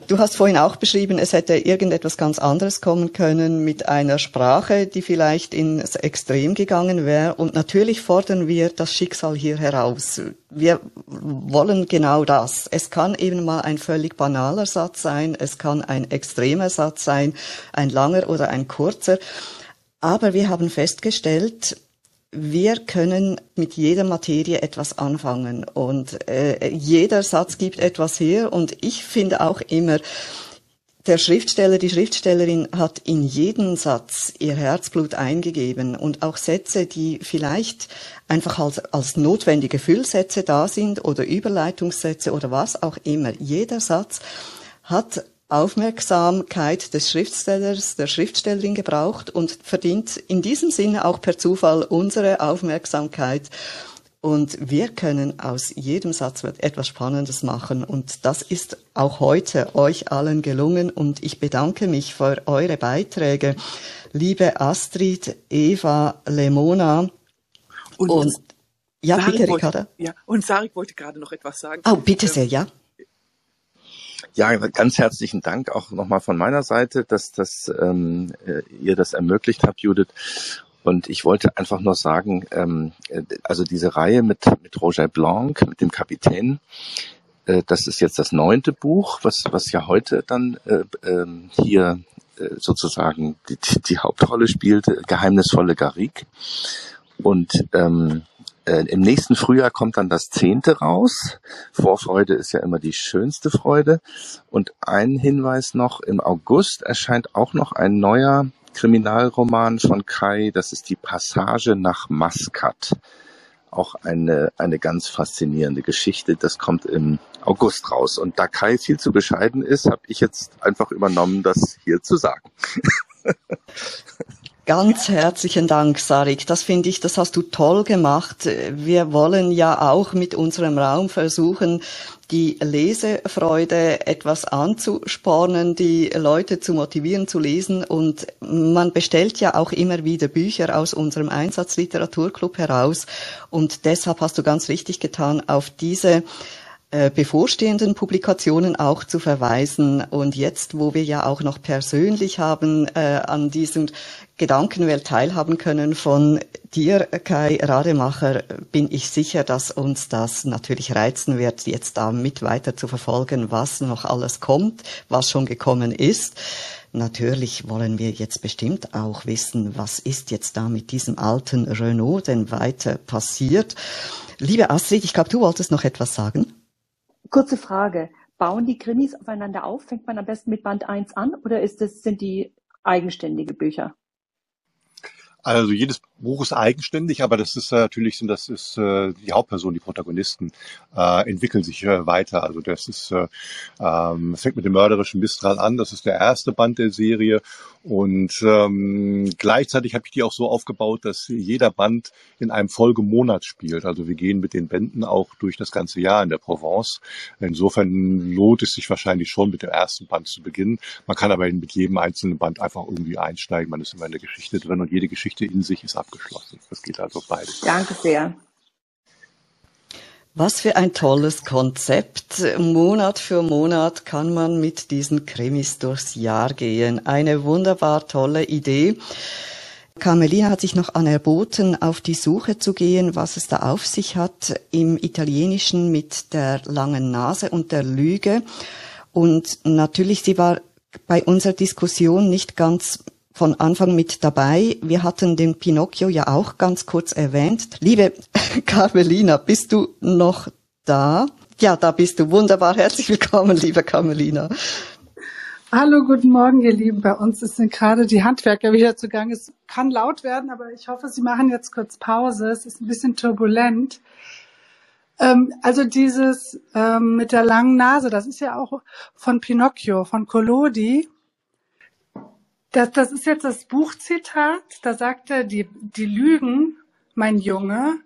Du hast vorhin auch beschrieben, es hätte irgendetwas ganz anderes kommen können mit einer Sprache, die vielleicht ins Extrem gegangen wäre. Und natürlich fordern wir das Schicksal hier heraus. Wir wollen genau das. Es kann eben mal ein völlig banaler Satz sein, es kann ein extremer Satz sein, ein langer oder ein kurzer. Aber wir haben festgestellt, wir können mit jeder Materie etwas anfangen und äh, jeder Satz gibt etwas her und ich finde auch immer, der Schriftsteller, die Schriftstellerin hat in jeden Satz ihr Herzblut eingegeben und auch Sätze, die vielleicht einfach als, als notwendige Füllsätze da sind oder Überleitungssätze oder was auch immer. Jeder Satz hat Aufmerksamkeit des Schriftstellers, der Schriftstellerin gebraucht und verdient in diesem Sinne auch per Zufall unsere Aufmerksamkeit. Und wir können aus jedem Satz etwas Spannendes machen. Und das ist auch heute euch allen gelungen. Und ich bedanke mich für eure Beiträge. Liebe Astrid, Eva, Lemona. Und, Und ja, Sarik bitte, wollte, Ricarda. ja, und Sarik wollte gerade noch etwas sagen. Oh, bitte Ähm, sehr, ja. Ja, ganz herzlichen Dank auch nochmal von meiner Seite, dass, dass ähm, äh, ihr das ermöglicht habt, Judith. Und ich wollte einfach nur sagen, ähm, äh, also diese Reihe mit, mit Roger Blanc, mit dem Kapitän, äh, das ist jetzt das neunte Buch, was, was ja heute dann äh, ähm, hier äh, sozusagen die, die Hauptrolle spielt, äh, Geheimnisvolle Garrigue. Und ähm, äh, im nächsten Frühjahr kommt dann das zehnte raus. Vorfreude ist ja immer die schönste Freude. Und ein Hinweis noch, im August erscheint auch noch ein neuer Kriminalroman von Kai, das ist die Passage nach Maskat. Auch eine, eine ganz faszinierende Geschichte. Das kommt im August raus. Und da Kai viel zu bescheiden ist, habe ich jetzt einfach übernommen, das hier zu sagen. <laughs> Ganz herzlichen Dank, Sarik. Das finde ich, das hast du toll gemacht. Wir wollen ja auch mit unserem Raum versuchen, die Lesefreude etwas anzuspornen, die Leute zu motivieren zu lesen. Und man bestellt ja auch immer wieder Bücher aus unserem Einsatzliteraturclub heraus. Und deshalb hast du ganz richtig getan, auf diese bevorstehenden Publikationen auch zu verweisen. Und jetzt, wo wir ja auch noch persönlich haben äh, an diesem Gedankenwelt teilhaben können von dir, Kai Rademacher, bin ich sicher, dass uns das natürlich reizen wird, jetzt da mit weiter zu verfolgen, was noch alles kommt, was schon gekommen ist. Natürlich wollen wir jetzt bestimmt auch wissen, was ist jetzt da mit diesem alten Renault denn weiter passiert. Liebe Astrid, ich glaube, du wolltest noch etwas sagen. Kurze Frage. Bauen die Krimis aufeinander auf? Fängt man am besten mit Band 1 an oder ist es, sind die eigenständige Bücher? Also jedes Buch ist eigenständig, aber das ist äh, natürlich sind das ist äh, die Hauptperson, die Protagonisten äh, entwickeln sich äh, weiter. Also das ist äh, ähm, fängt mit dem mörderischen Mistral an. Das ist der erste Band der Serie und ähm, gleichzeitig habe ich die auch so aufgebaut, dass jeder Band in einem Folgemonat spielt. Also wir gehen mit den Bänden auch durch das ganze Jahr in der Provence. Insofern lohnt es sich wahrscheinlich schon mit dem ersten Band zu beginnen. Man kann aber mit jedem einzelnen Band einfach irgendwie einsteigen. Man ist immer in der Geschichte drin und jede Geschichte in sich ist abgeschlossen. Das geht also beides. Danke sehr. Was für ein tolles Konzept. Monat für Monat kann man mit diesen Krimis durchs Jahr gehen. Eine wunderbar tolle Idee. Carmelina hat sich noch anerboten, auf die Suche zu gehen, was es da auf sich hat im Italienischen mit der langen Nase und der Lüge. Und natürlich, sie war bei unserer Diskussion nicht ganz von Anfang mit dabei. Wir hatten den Pinocchio ja auch ganz kurz erwähnt. Liebe <laughs> Carmelina, bist du noch da? Ja, da bist du. Wunderbar. Herzlich willkommen, liebe Carmelina. Hallo, guten Morgen, ihr Lieben. Bei uns sind gerade die Handwerker wieder zugange. Es kann laut werden, aber ich hoffe, Sie machen jetzt kurz Pause. Es ist ein bisschen turbulent. Ähm, also dieses ähm, mit der langen Nase, das ist ja auch von Pinocchio, von Collodi. Das, das ist jetzt das Buchzitat. Da sagt er, die, die Lügen, mein Junge,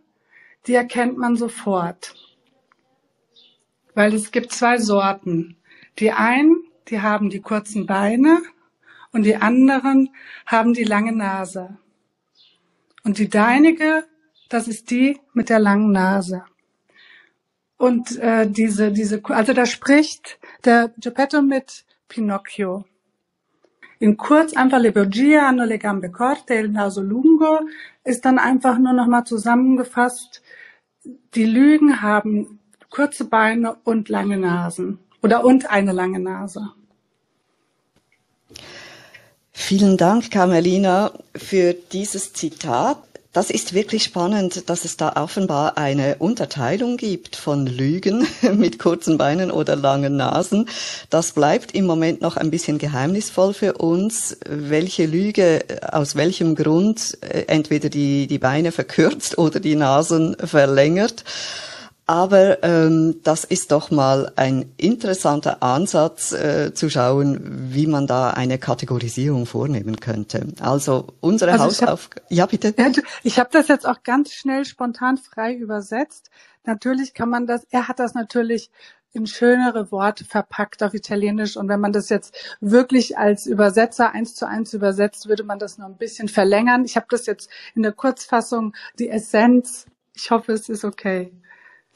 die erkennt man sofort. Weil es gibt zwei Sorten. Die einen, die haben die kurzen Beine und die anderen haben die lange Nase. Und die deinige, das ist die mit der langen Nase. Und äh, diese, diese, also da spricht der Geppetto mit Pinocchio. In kurz einfach le Borgia hanno le gambe corte il naso lungo ist dann einfach nur nochmal zusammengefasst, die Lügen haben kurze Beine und lange Nasen oder und eine lange Nase. Vielen Dank, Carmelina, für dieses Zitat. Das ist wirklich spannend, dass es da offenbar eine Unterteilung gibt von Lügen <laughs> mit kurzen Beinen oder langen Nasen. Das bleibt im Moment noch ein bisschen geheimnisvoll für uns, welche Lüge aus welchem Grund äh, entweder die, die Beine verkürzt oder die Nasen verlängert. Aber ähm, das ist doch mal ein interessanter Ansatz äh, zu schauen, wie man da eine Kategorisierung vornehmen könnte. Also unsere also Hausaufgabe. Ja, bitte. Ich habe das jetzt auch ganz schnell spontan frei übersetzt. Natürlich kann man das, er hat das natürlich in schönere Worte verpackt auf Italienisch. Und wenn man das jetzt wirklich als Übersetzer eins zu eins übersetzt, würde man das noch ein bisschen verlängern. Ich habe das jetzt in der Kurzfassung, die Essenz. Ich hoffe, es ist okay.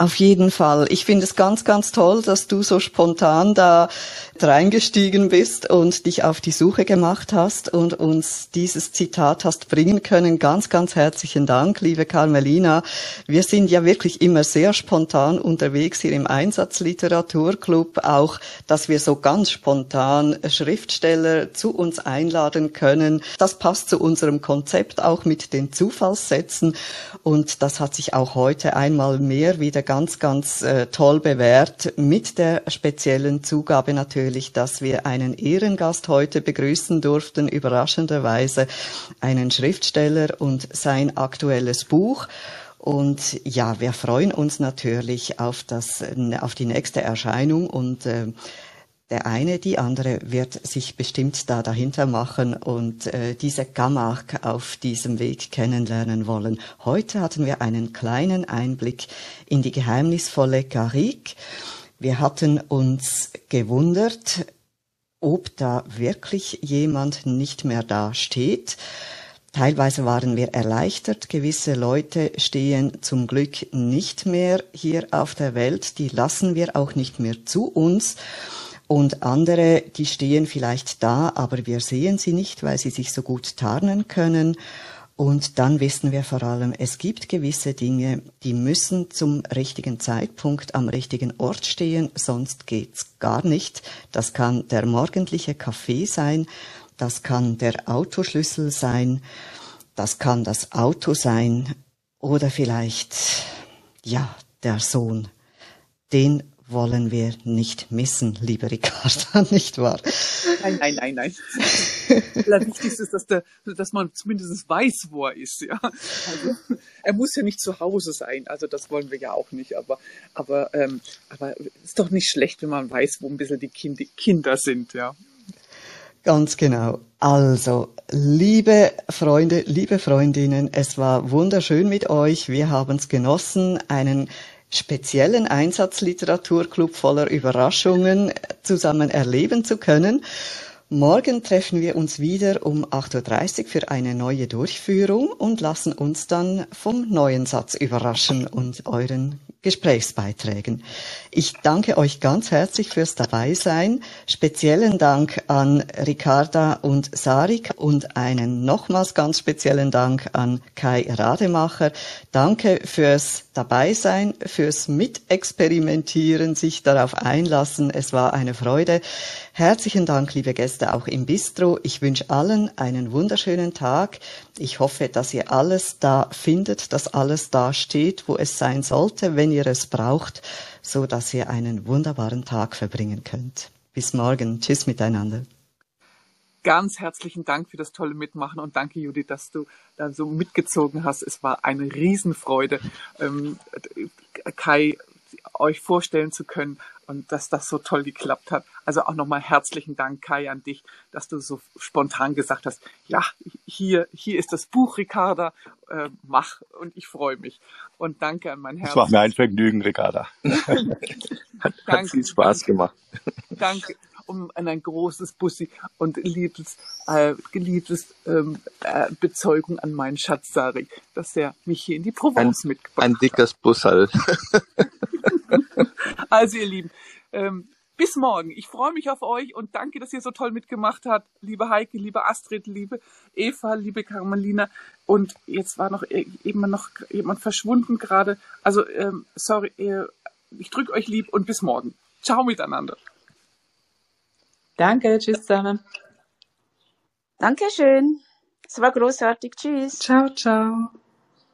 Auf jeden Fall. Ich finde es ganz, ganz toll, dass du so spontan da reingestiegen bist und dich auf die Suche gemacht hast und uns dieses Zitat hast bringen können. Ganz, ganz herzlichen Dank, liebe Carmelina. Wir sind ja wirklich immer sehr spontan unterwegs hier im Einsatzliteraturclub, auch, dass wir so ganz spontan Schriftsteller zu uns einladen können. Das passt zu unserem Konzept auch mit den Zufallssätzen und das hat sich auch heute einmal mehr wieder ganz, ganz äh, toll bewährt mit der speziellen Zugabe natürlich, dass wir einen Ehrengast heute begrüßen durften, überraschenderweise einen Schriftsteller und sein aktuelles Buch. Und ja, wir freuen uns natürlich auf das, auf die nächste Erscheinung und äh, der eine, die andere wird sich bestimmt da dahinter machen und äh, diese Camargue auf diesem Weg kennenlernen wollen. Heute hatten wir einen kleinen Einblick in die geheimnisvolle Garrigue. Wir hatten uns gewundert, ob da wirklich jemand nicht mehr da steht. Teilweise waren wir erleichtert. Gewisse Leute stehen zum Glück nicht mehr hier auf der Welt. Die lassen wir auch nicht mehr zu uns. Und andere, die stehen vielleicht da, aber wir sehen sie nicht, weil sie sich so gut tarnen können. Und dann wissen wir vor allem, es gibt gewisse Dinge, die müssen zum richtigen Zeitpunkt am richtigen Ort stehen, sonst geht's gar nicht. Das kann der morgendliche Kaffee sein, das kann der Autoschlüssel sein, das kann das Auto sein oder vielleicht, ja, der Sohn. Den wollen wir nicht missen, liebe Ricarda, <laughs> nicht wahr? Nein, nein, nein, nein. Allerwichtigste ist, dass, der, dass man zumindest weiß, wo er ist. Ja? Also, er muss ja nicht zu Hause sein, also das wollen wir ja auch nicht. Aber, aber, ähm, aber ist doch nicht schlecht, wenn man weiß, wo ein bisschen die kind Kinder sind. Ja. Ganz genau. Also, liebe Freunde, liebe Freundinnen, es war wunderschön mit euch. Wir haben es genossen, einen speziellen Einsatzliteraturclub voller Überraschungen zusammen erleben zu können. Morgen treffen wir uns wieder um 8.30 Uhr für eine neue Durchführung und lassen uns dann vom neuen Satz überraschen und euren Gesprächsbeiträgen. Ich danke euch ganz herzlich fürs Dabeisein. Speziellen Dank an Ricarda und Sarik und einen nochmals ganz speziellen Dank an Kai Rademacher. Danke fürs Dabeisein, fürs Mitexperimentieren, sich darauf einlassen. Es war eine Freude. Herzlichen Dank, liebe Gäste, auch im Bistro. Ich wünsche allen einen wunderschönen Tag. Ich hoffe, dass ihr alles da findet, dass alles da steht, wo es sein sollte, wenn ihr es braucht, so dass ihr einen wunderbaren Tag verbringen könnt. Bis morgen. Tschüss miteinander. Ganz herzlichen Dank für das tolle Mitmachen und danke, Judith, dass du da so mitgezogen hast. Es war eine Riesenfreude, ähm, Kai euch vorstellen zu können und dass das so toll geklappt hat. Also auch nochmal herzlichen Dank, Kai, an dich, dass du so spontan gesagt hast, ja, hier, hier ist das Buch, Ricarda, äh, mach und ich freue mich. Und danke an mein Herz. Es war mir ein Vergnügen, Ricarda. <laughs> hat, hat viel Spaß gemacht. Danke um ein großes Bussi und liebes, äh, geliebtes ähm, äh, Bezeugung an meinen Schatz Sarik, dass er mich hier in die Provence ein, mitgebracht hat. Ein dickes Bussal. <laughs> <laughs> also ihr Lieben, ähm, bis morgen. Ich freue mich auf euch und danke, dass ihr so toll mitgemacht habt. Liebe Heike, liebe Astrid, liebe Eva, liebe Carmelina. Und jetzt war noch eben noch jemand verschwunden gerade. Also, ähm, sorry, äh, ich drücke euch lieb und bis morgen. Ciao miteinander. Danke, tschüss zusammen. Dankeschön. Es war großartig. Tschüss. Ciao, ciao.